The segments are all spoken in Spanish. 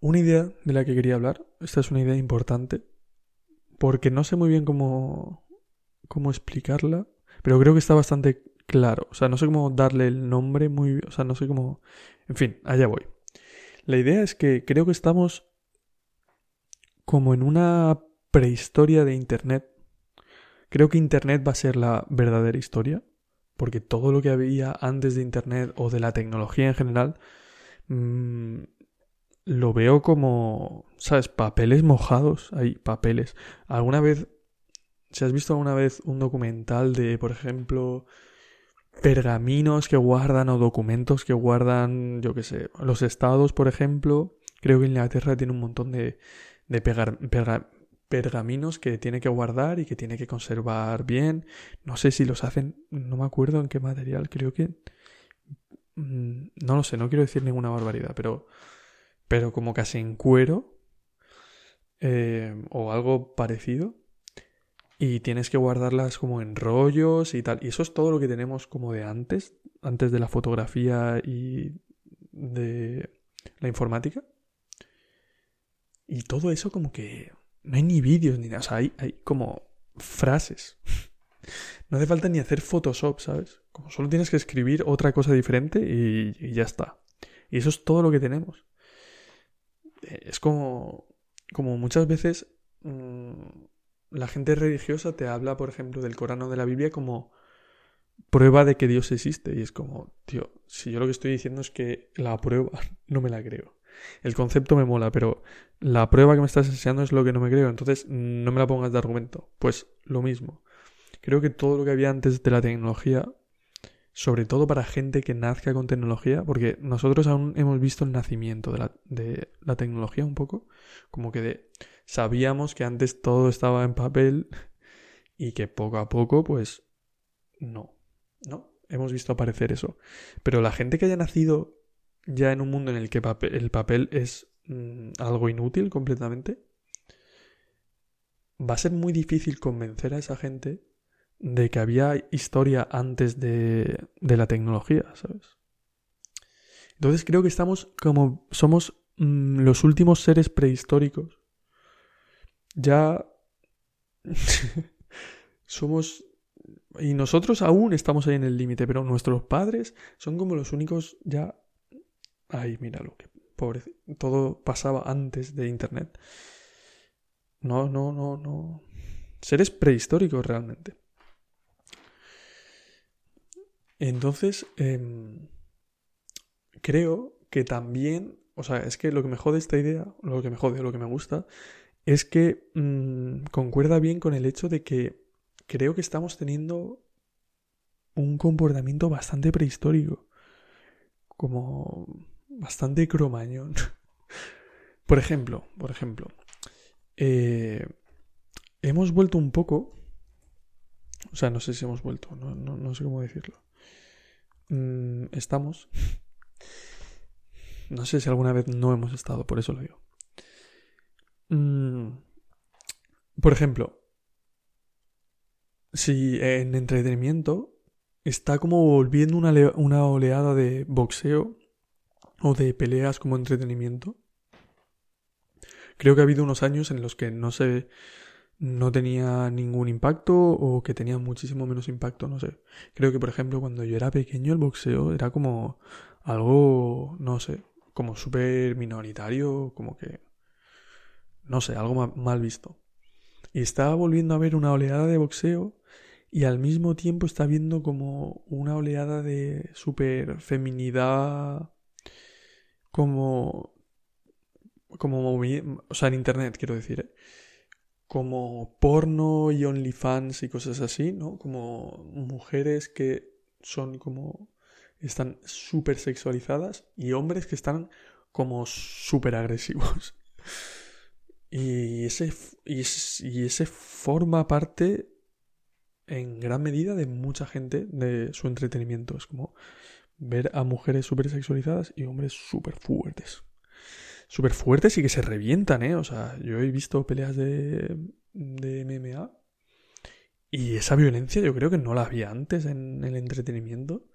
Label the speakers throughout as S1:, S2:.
S1: Una idea de la que quería hablar, esta es una idea importante, porque no sé muy bien cómo, cómo explicarla, pero creo que está bastante claro. O sea, no sé cómo darle el nombre muy... O sea, no sé cómo... En fin, allá voy. La idea es que creo que estamos como en una prehistoria de Internet. Creo que Internet va a ser la verdadera historia, porque todo lo que había antes de Internet o de la tecnología en general, mmm, lo veo como, ¿sabes? Papeles mojados. Hay papeles. ¿Alguna vez, si has visto alguna vez un documental de, por ejemplo, pergaminos que guardan o documentos que guardan, yo qué sé, los estados, por ejemplo? Creo que Inglaterra tiene un montón de, de pergaminos que tiene que guardar y que tiene que conservar bien. No sé si los hacen, no me acuerdo en qué material, creo que... Mm, no lo sé, no quiero decir ninguna barbaridad, pero pero como casi en cuero eh, o algo parecido. Y tienes que guardarlas como en rollos y tal. Y eso es todo lo que tenemos como de antes, antes de la fotografía y de la informática. Y todo eso como que no hay ni vídeos ni nada. O sea, hay, hay como frases. No hace falta ni hacer Photoshop, ¿sabes? Como solo tienes que escribir otra cosa diferente y, y ya está. Y eso es todo lo que tenemos es como, como muchas veces mm, la gente religiosa te habla, por ejemplo, del Corán o de la Biblia como prueba de que Dios existe. Y es como, tío, si yo lo que estoy diciendo es que la prueba no me la creo. El concepto me mola, pero la prueba que me estás enseñando es lo que no me creo. Entonces, no me la pongas de argumento. Pues lo mismo. Creo que todo lo que había antes de la tecnología sobre todo para gente que nazca con tecnología, porque nosotros aún hemos visto el nacimiento de la, de la tecnología un poco, como que de, sabíamos que antes todo estaba en papel y que poco a poco, pues, no, no, hemos visto aparecer eso. Pero la gente que haya nacido ya en un mundo en el que el papel es mm, algo inútil completamente, va a ser muy difícil convencer a esa gente de que había historia antes de, de la tecnología, ¿sabes? Entonces creo que estamos como somos mm, los últimos seres prehistóricos. Ya somos y nosotros aún estamos ahí en el límite, pero nuestros padres son como los únicos ya ay, míralo, que pobre, todo pasaba antes de internet. No, no, no, no. Seres prehistóricos realmente. Entonces, em, creo que también, o sea, es que lo que me jode esta idea, lo que me jode, lo que me gusta, es que mm, concuerda bien con el hecho de que creo que estamos teniendo un comportamiento bastante prehistórico, como bastante cromañón. por ejemplo, por ejemplo, eh, hemos vuelto un poco, o sea, no sé si hemos vuelto, no sé cómo decirlo. Mm, estamos. No sé si alguna vez no hemos estado, por eso lo digo. Mm, por ejemplo, si en entretenimiento está como volviendo una, una oleada de boxeo o de peleas como entretenimiento. Creo que ha habido unos años en los que no se no tenía ningún impacto o que tenía muchísimo menos impacto, no sé. Creo que, por ejemplo, cuando yo era pequeño el boxeo era como algo, no sé, como súper minoritario, como que, no sé, algo mal visto. Y estaba volviendo a ver una oleada de boxeo y al mismo tiempo está viendo como una oleada de super feminidad, como, como, o sea, en internet, quiero decir, ¿eh? Como porno y OnlyFans y cosas así, ¿no? Como mujeres que son como están súper sexualizadas y hombres que están como súper agresivos. Y ese, y, ese forma parte en gran medida de mucha gente de su entretenimiento. Es como ver a mujeres súper sexualizadas y hombres súper fuertes súper fuertes y que se revientan, ¿eh? O sea, yo he visto peleas de, de MMA y esa violencia yo creo que no la había antes en el entretenimiento.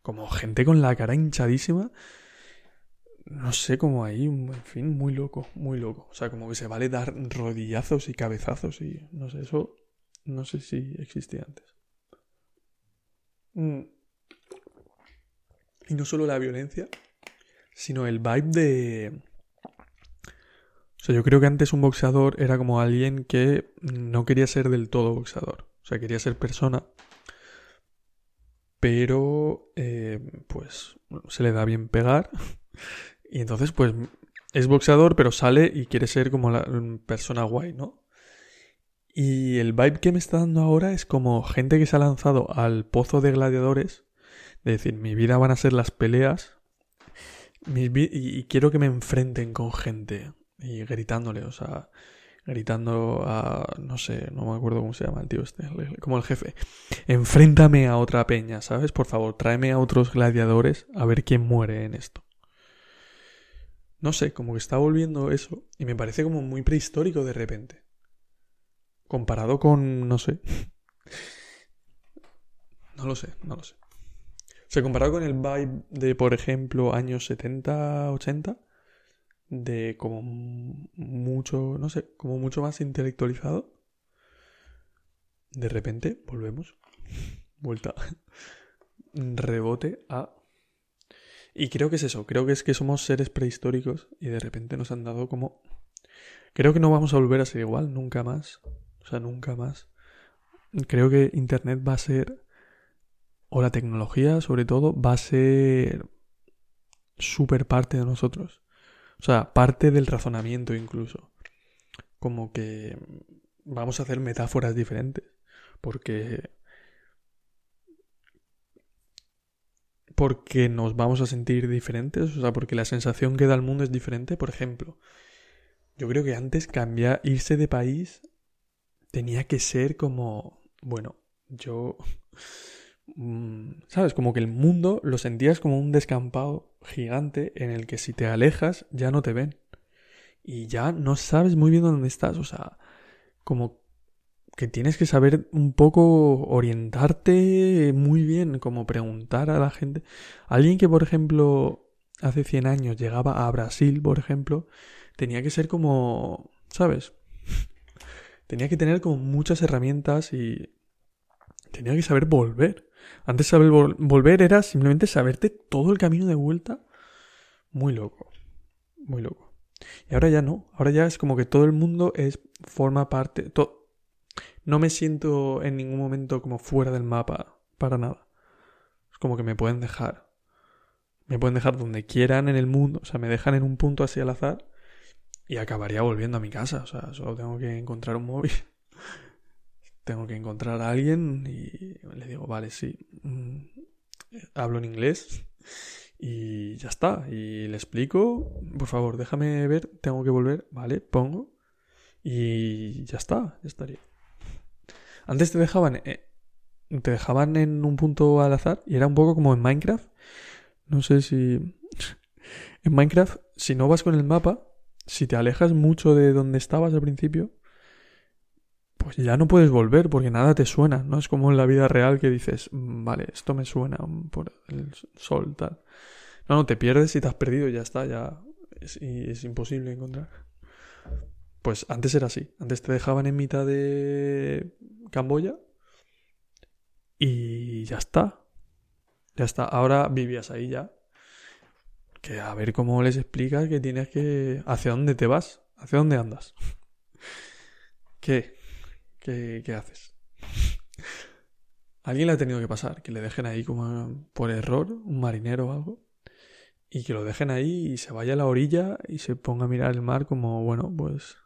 S1: Como gente con la cara hinchadísima. no sé, como ahí, en fin, muy loco, muy loco. O sea, como que se vale dar rodillazos y cabezazos y no sé, eso no sé si existía antes. Mm. Y no solo la violencia, sino el vibe de... O sea, yo creo que antes un boxeador era como alguien que no quería ser del todo boxeador. O sea, quería ser persona. Pero, eh, pues, se le da bien pegar. Y entonces, pues, es boxeador, pero sale y quiere ser como la persona guay, ¿no? Y el vibe que me está dando ahora es como gente que se ha lanzado al pozo de gladiadores. De decir, mi vida van a ser las peleas. y quiero que me enfrenten con gente. Y gritándole, o sea, gritando a, no sé, no me acuerdo cómo se llama el tío este, como el jefe. Enfréntame a otra peña, ¿sabes? Por favor, tráeme a otros gladiadores a ver quién muere en esto. No sé, como que está volviendo eso y me parece como muy prehistórico de repente. Comparado con, no sé. No lo sé, no lo sé. O sea, comparado con el vibe de, por ejemplo, años 70, 80, de como mucho, no sé, como mucho más intelectualizado. De repente volvemos. Vuelta. Rebote a... Y creo que es eso, creo que es que somos seres prehistóricos y de repente nos han dado como... Creo que no vamos a volver a ser igual, nunca más. O sea, nunca más. Creo que Internet va a ser... O la tecnología, sobre todo, va a ser súper parte de nosotros. O sea, parte del razonamiento incluso. Como que vamos a hacer metáforas diferentes. Porque... Porque nos vamos a sentir diferentes. O sea, porque la sensación que da el mundo es diferente. Por ejemplo, yo creo que antes cambiar, irse de país tenía que ser como... Bueno, yo... Mm, ¿Sabes? Como que el mundo lo sentías como un descampado gigante en el que si te alejas ya no te ven. Y ya no sabes muy bien dónde estás. O sea, como que tienes que saber un poco orientarte muy bien, como preguntar a la gente. Alguien que, por ejemplo, hace 100 años llegaba a Brasil, por ejemplo, tenía que ser como, ¿sabes? tenía que tener como muchas herramientas y tenía que saber volver. Antes saber volver era simplemente saberte todo el camino de vuelta. Muy loco. Muy loco. Y ahora ya no. Ahora ya es como que todo el mundo es forma parte. no me siento en ningún momento como fuera del mapa. Para nada. Es como que me pueden dejar. Me pueden dejar donde quieran en el mundo. O sea, me dejan en un punto así al azar. Y acabaría volviendo a mi casa. O sea, solo tengo que encontrar un móvil tengo que encontrar a alguien y le digo, vale, sí, mm, hablo en inglés y ya está. Y le explico, por favor, déjame ver, tengo que volver, vale, pongo y ya está, ya estaría. Antes te dejaban, eh, te dejaban en un punto al azar y era un poco como en Minecraft. No sé si... en Minecraft, si no vas con el mapa, si te alejas mucho de donde estabas al principio, pues ya no puedes volver porque nada te suena, ¿no? Es como en la vida real que dices, mm, vale, esto me suena por el sol, tal. No, no, te pierdes y te has perdido y ya está, ya es, es imposible encontrar. Pues antes era así, antes te dejaban en mitad de Camboya y ya está. Ya está, ahora vivías ahí ya. Que a ver cómo les explicas que tienes que... ¿Hacia dónde te vas? ¿Hacia dónde andas? ¿Qué? ¿Qué, haces? Alguien le ha tenido que pasar, que le dejen ahí como por error, un marinero o algo, y que lo dejen ahí y se vaya a la orilla y se ponga a mirar el mar como, bueno, pues...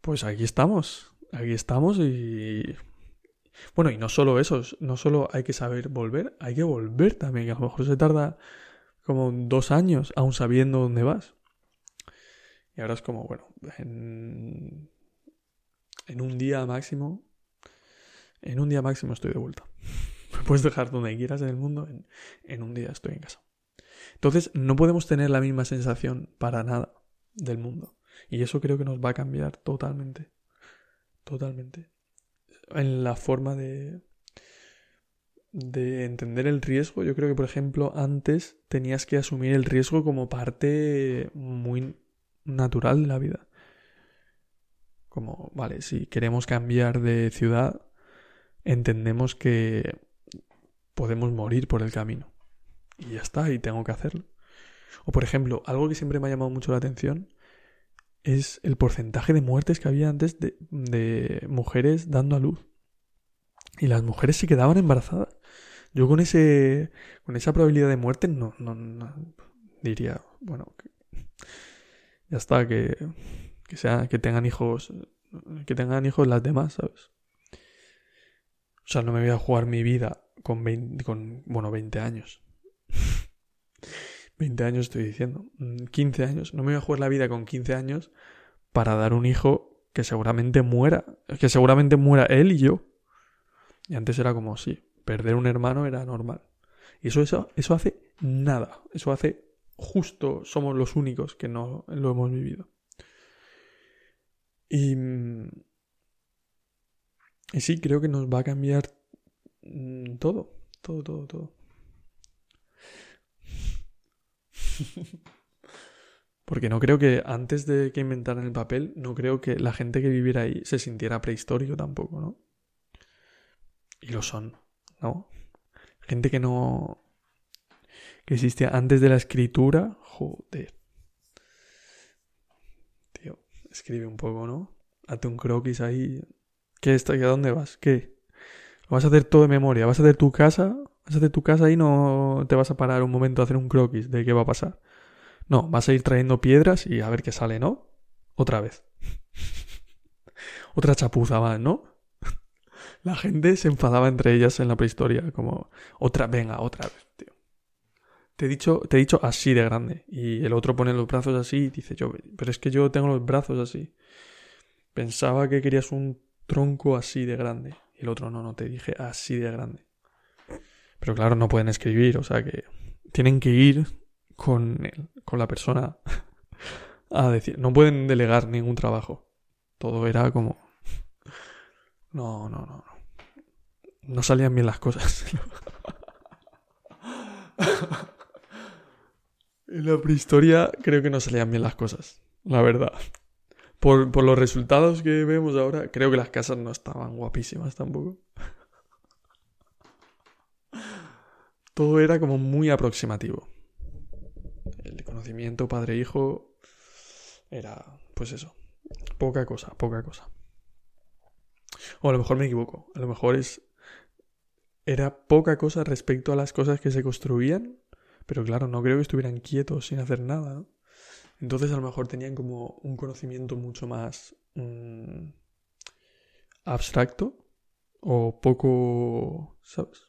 S1: Pues aquí estamos, aquí estamos y... Bueno, y no solo eso, no solo hay que saber volver, hay que volver también, que a lo mejor se tarda como dos años aún sabiendo dónde vas. Y ahora es como, bueno, en en un día máximo, en un día máximo estoy de vuelta. Me puedes dejar donde quieras en el mundo, en, un día estoy en casa. Entonces, no podemos tener la misma sensación para nada del mundo. Y eso creo que nos va a cambiar totalmente. Totalmente. En la forma de... de entender el riesgo, yo creo que, por ejemplo, antes tenías que asumir el riesgo como parte muy natural de la vida. Como, vale, si queremos cambiar de ciudad, entendemos que podemos morir por el camino. Y ya está, y tengo que hacerlo. O por ejemplo, algo que siempre me ha llamado mucho la atención es el porcentaje de muertes que había antes de, mujeres dando a luz. Y las mujeres se quedaban embarazadas. Yo con ese con esa probabilidad de muerte no, no diría, bueno, ya está, que, que, sea, que tengan hijos, que tengan hijos las demás, ¿sabes? O sea, no me voy a jugar mi vida con, 20, con bueno, 20 años. 20 años estoy diciendo. 15 mm, años. No me voy a jugar la vida con 15 años para dar un hijo que seguramente muera. Que seguramente muera él y yo. Y antes era como, sí, perder un hermano era normal. Y eso, eso, eso hace nada. Eso hace justo, somos los únicos que no lo hemos vivido. Y, y sí, creo que nos va a cambiar mm, todo, todo, todo, todo. Porque no creo que antes de que inventaran el papel, no creo que la gente que viviera ahí se sintiera prehistórico tampoco, ¿no? Y lo son, ¿no? Gente que no... que existía antes de la escritura, joder. Escribe un poco, ¿no? Hazte un croquis ahí. ¿Qué está? ¿A dónde vas? ¿Qué? ¿Lo vas a hacer todo de memoria? ¿Vas a hacer tu casa? ¿Vas a hacer tu casa y no te vas a parar un momento a hacer un croquis de qué va a pasar? No, vas a ir trayendo piedras y a ver qué sale, ¿no? Otra vez. Otra chapuza más, ¿no? La gente se enfadaba entre ellas en la prehistoria, como, otra, venga, otra vez. Te he dicho, te he dicho así de grande. Y el otro pone los brazos así y dice yo, pero es que yo tengo los brazos así. Pensaba que querías un tronco así de grande. Y el otro no, no, te dije así de grande. Pero claro, no pueden escribir, o sea que tienen que ir con, con la persona a decir, no pueden delegar ningún trabajo. Todo era como... No, no, no. No salían bien las cosas. en la prehistoria creo que no salían bien las cosas, la verdad. Por, por los resultados que vemos ahora, creo que las casas no estaban guapísimas tampoco. Todo era como muy aproximativo. El conocimiento padre-hijo era, pues eso, poca cosa, poca cosa. O a lo mejor me equivoco. A lo mejor es. Era poca cosa respecto a las cosas que se construían. Pero claro, no creo que estuvieran quietos sin hacer nada, ¿no? Entonces a lo mejor tenían como un conocimiento mucho más mm, abstracto o poco, ¿sabes?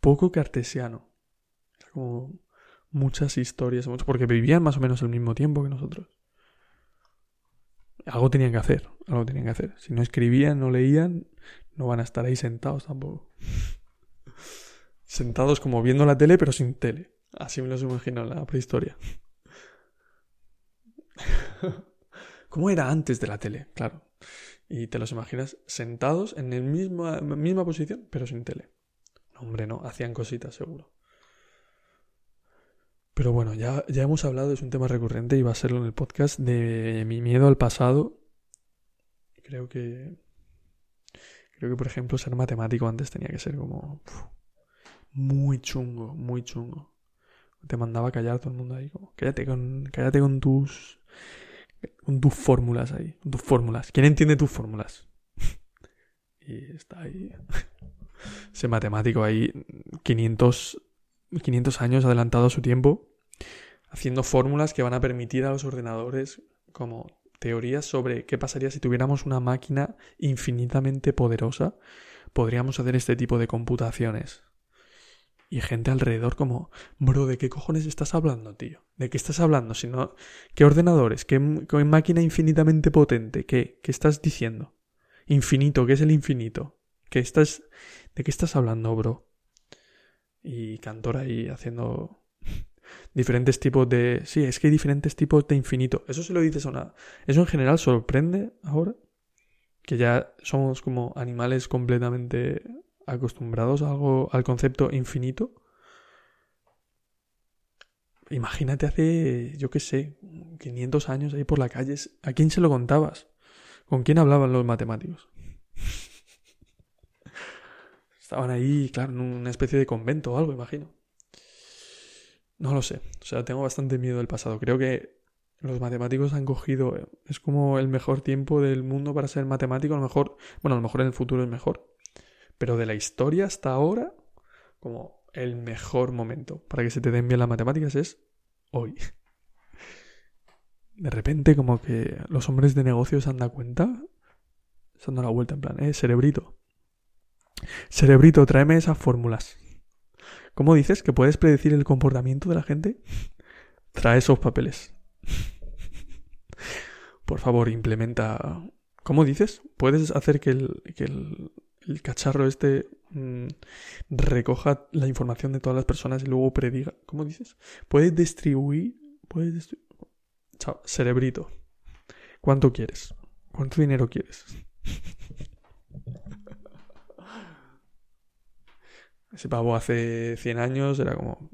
S1: Poco cartesiano. Como muchas historias, porque vivían más o menos al mismo tiempo que nosotros algo tenían que hacer, algo tenían que hacer. Si no escribían, no leían, no van a estar ahí sentados tampoco. Sentados como viendo la tele, pero sin tele. Así me los imagino en la prehistoria. ¿Cómo era antes de la tele? Claro. Y te los imaginas sentados en la misma, misma posición, pero sin tele. hombre, no, hacían cositas seguro. Pero bueno, ya, ya hemos hablado, es un tema recurrente y va a serlo en el podcast, de mi miedo al pasado. Creo que. Creo que, por ejemplo, ser matemático antes tenía que ser como. Muy chungo, muy chungo. Te mandaba a callar todo el mundo ahí, como. Cállate con, cállate con tus. con tus fórmulas ahí. Con tus fórmulas. ¿Quién entiende tus fórmulas? y está ahí. Ese matemático ahí, 500 500 años adelantado a su tiempo, haciendo fórmulas que van a permitir a los ordenadores como teorías sobre qué pasaría si tuviéramos una máquina infinitamente poderosa, podríamos hacer este tipo de computaciones. Y gente alrededor como, bro, ¿de qué cojones estás hablando, tío? ¿De qué estás hablando? Si no, ¿qué ordenadores? ¿Qué, máquina infinitamente potente? ¿Qué? ¿Qué estás diciendo? Infinito, ¿qué es el infinito? ¿Qué estás, ¿De qué estás hablando, bro? y Cantor ahí haciendo diferentes tipos de... Sí, es que hay diferentes tipos de infinito. Eso se lo dices a una... Eso en general sorprende ahora. Que ya somos como animales completamente acostumbrados algo, al concepto infinito. Imagínate hace, yo qué sé, 500 años ahí por la calle. ¿A quién se lo contabas? ¿Con quién hablaban los matemáticos? Estaban ahí, claro, en una especie de convento o algo, imagino. No lo sé. O sea, tengo bastante miedo del pasado. Creo que los matemáticos han cogido. Es como el mejor tiempo del mundo para ser matemático. A lo mejor. Bueno, a lo mejor en el futuro es mejor. Pero de la historia hasta ahora, como el mejor momento para que se te den bien las matemáticas es hoy. De repente, como que los hombres de negocios se han dado cuenta. Se han dado la vuelta en plan, eh, cerebrito. Cerebrito, tráeme esas fórmulas. ¿Cómo dices que puedes predecir el comportamiento de la gente? Trae esos papeles. Por favor, implementa. ¿Cómo dices? ¿Puedes hacer que el, que el, cacharro este mm, recoja la información de todas las personas y luego prediga? ¿Cómo dices? ¿Puedes distribuir? ¿Puedes distribuir? Chao, cerebrito. ¿Cuánto quieres? ¿Cuánto dinero quieres? Ese pavo hace 100 años era como,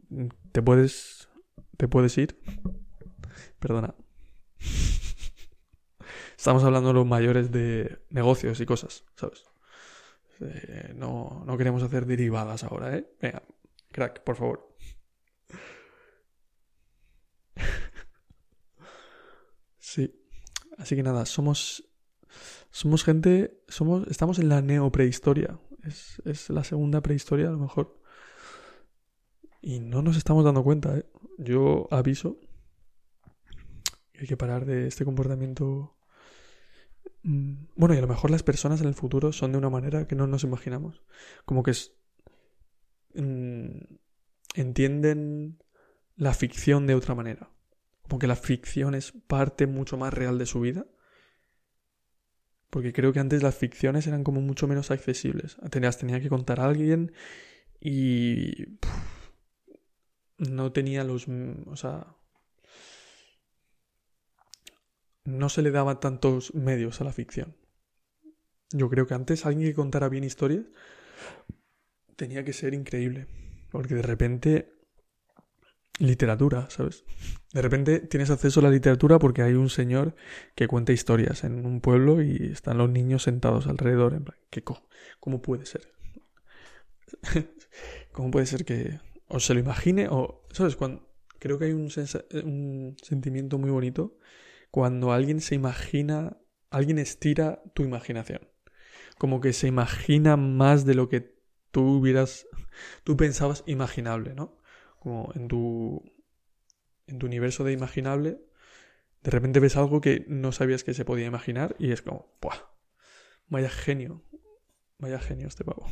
S1: ¿te puedes, te puedes ir? Perdona. Estamos hablando de los mayores de negocios y cosas, ¿sabes? Eh, no, no queremos hacer derivadas ahora, ¿eh? Venga, crack, por favor. sí. Así que nada, somos somos gente, somos, estamos en la neoprehistoria. Es, es la segunda prehistoria, a lo mejor. Y no nos estamos dando cuenta, ¿eh? Yo aviso hay que parar de este comportamiento. Mm, bueno, y a lo mejor las personas en el futuro son de una manera que no nos imaginamos. Como que es, mm, entienden la ficción de otra manera. Como que la ficción es parte mucho más real de su vida porque creo que antes las ficciones eran como mucho menos accesibles. Tenías, tenía que contar a alguien y no tenía los... O sea... No se le daba tantos medios a la ficción. Yo creo que antes alguien que contara bien historias tenía que ser increíble. Porque de repente literatura, ¿sabes? De repente tienes acceso a la literatura porque hay un señor que cuenta historias en un pueblo y están los niños sentados alrededor. En plan, ¿qué ¿Cómo puede ser? ¿Cómo puede ser que o se lo imagine o, ¿sabes? Cuando, creo que hay un, un sentimiento muy bonito cuando alguien se imagina, alguien estira tu imaginación. Como que se imagina más de lo que tú hubieras, tú pensabas imaginable, ¿no? como en tu, en tu universo de imaginable, de repente ves algo que no sabías que se podía imaginar y es como, ¡buah! Vaya genio, vaya genio este pavo.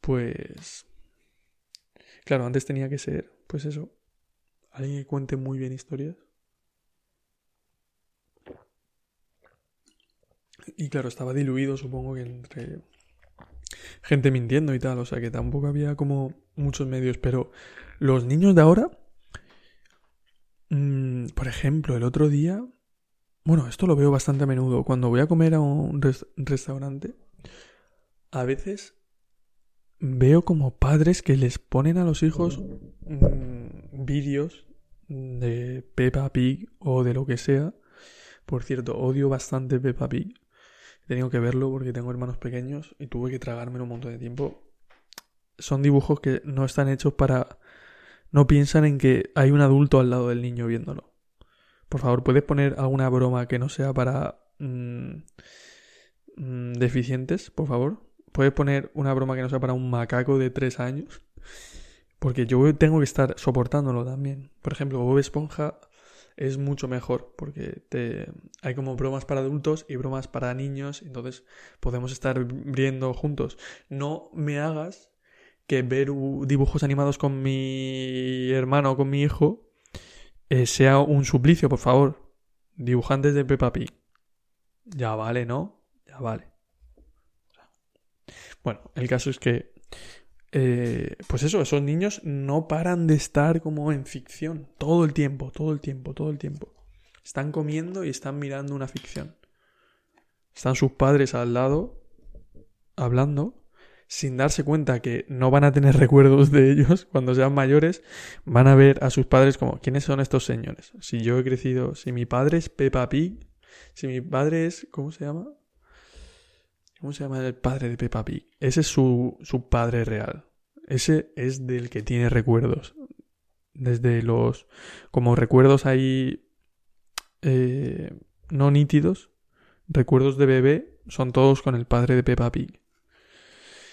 S1: Pues... Claro, antes tenía que ser, pues eso, alguien que cuente muy bien historias. Y claro, estaba diluido, supongo que entre gente mintiendo y tal, o sea que tampoco había como muchos medios, pero los niños de ahora, mm, por ejemplo, el otro día, bueno, esto lo veo bastante a menudo, cuando voy a comer a un restaurante, a veces veo como padres que les ponen a los hijos mm, vídeos de Peppa Pig o de lo que sea. Por cierto, odio bastante Peppa Pig. He tenido que verlo porque tengo hermanos pequeños y tuve que tragármelo un montón de tiempo. Son dibujos que no están hechos para... No piensan en que hay un adulto al lado del niño viéndolo. Por favor, ¿puedes poner alguna broma que no sea para mm, mm, deficientes, por favor? ¿Puedes poner una broma que no sea para un macaco de tres años? Porque yo tengo que estar soportándolo también. Por ejemplo, Bob Esponja es mucho mejor porque te... hay como bromas para adultos y bromas para niños, entonces podemos estar viendo juntos. No me hagas que ver dibujos animados con mi hermano o con mi hijo eh, sea un suplicio, por favor. Dibujantes de Peppa Pig. Ya vale, ¿no? Ya vale. Bueno, el caso es que eh, pues eso, esos niños no paran de estar como en ficción todo el tiempo, todo el tiempo, todo el tiempo. Están comiendo y están mirando una ficción. Están sus padres al lado, hablando, sin darse cuenta que no van a tener recuerdos de ellos cuando sean mayores, van a ver a sus padres como, ¿quiénes son estos señores? Si yo he crecido, si mi padre es Peppa Pig, si mi padre es, ¿cómo se llama? ¿Cómo se llama el padre de Peppa Pig? Ese es su, su padre real. Ese es del que tiene recuerdos. Desde los, como recuerdos ahí, eh, no nítidos, recuerdos de bebé, son todos con el padre de Peppa Pig.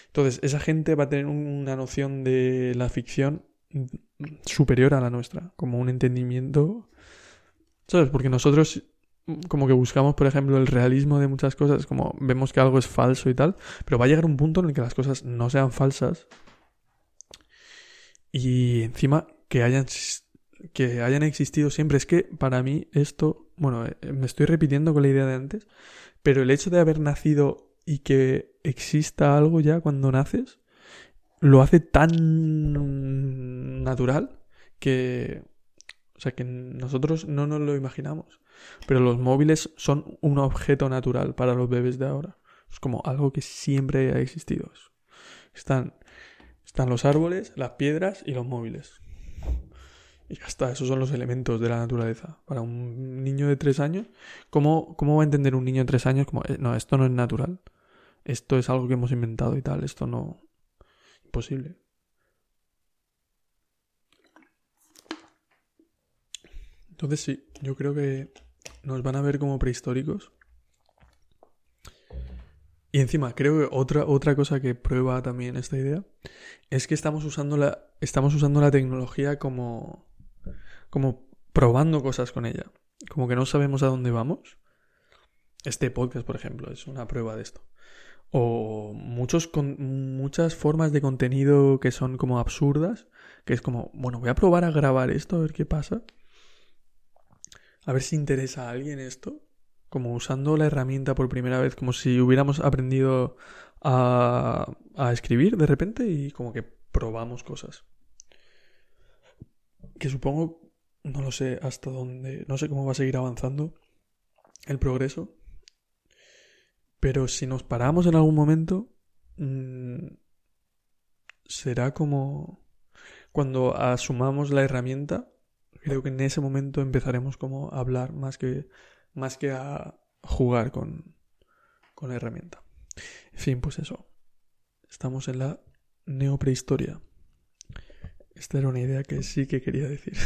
S1: Entonces, esa gente va a tener una noción de la ficción superior a la nuestra, como un entendimiento, ¿sabes? Porque nosotros como que buscamos, por ejemplo, el realismo de muchas cosas, como vemos que algo es falso y tal, pero va a llegar un punto en el que las cosas no sean falsas y encima que hayan que hayan existido siempre. Es que para mí esto, bueno, eh, me estoy repitiendo con la idea de antes, pero el hecho de haber nacido y que exista algo ya cuando naces, lo hace tan natural que... O sea, que nosotros no nos lo imaginamos. Pero los móviles son un objeto natural para los bebés de ahora. Es como algo que siempre ha existido. Están, están los árboles, las piedras y los móviles. Y ya está, esos son los elementos de la naturaleza. Para un niño de tres años, ¿cómo, cómo va a entender un niño de tres años como, eh, no, esto no es natural? Esto es algo que hemos inventado y tal, esto no... Imposible. Entonces sí, yo creo que nos van a ver como prehistóricos. Y encima, creo que otra, otra cosa que prueba también esta idea es que estamos usando la, estamos usando la tecnología como, como probando cosas con ella. Como que no sabemos a dónde vamos. Este podcast, por ejemplo, es una prueba de esto. O muchos muchas formas de contenido que son como absurdas, que es como, bueno, voy a probar a grabar esto, a ver qué pasa. A ver si interesa a alguien esto. Como usando la herramienta por primera vez, como si hubiéramos aprendido a, a escribir de repente y como que probamos cosas. Que supongo, no lo sé hasta dónde, no sé cómo va a seguir avanzando el progreso. Pero si nos paramos en algún momento, mmm, será como cuando asumamos la herramienta creo que en ese momento empezaremos como a hablar más que, más que a jugar con, con la herramienta. En fin, pues eso. Estamos en la neoprehistoria. Esta era una idea que sí que quería decir.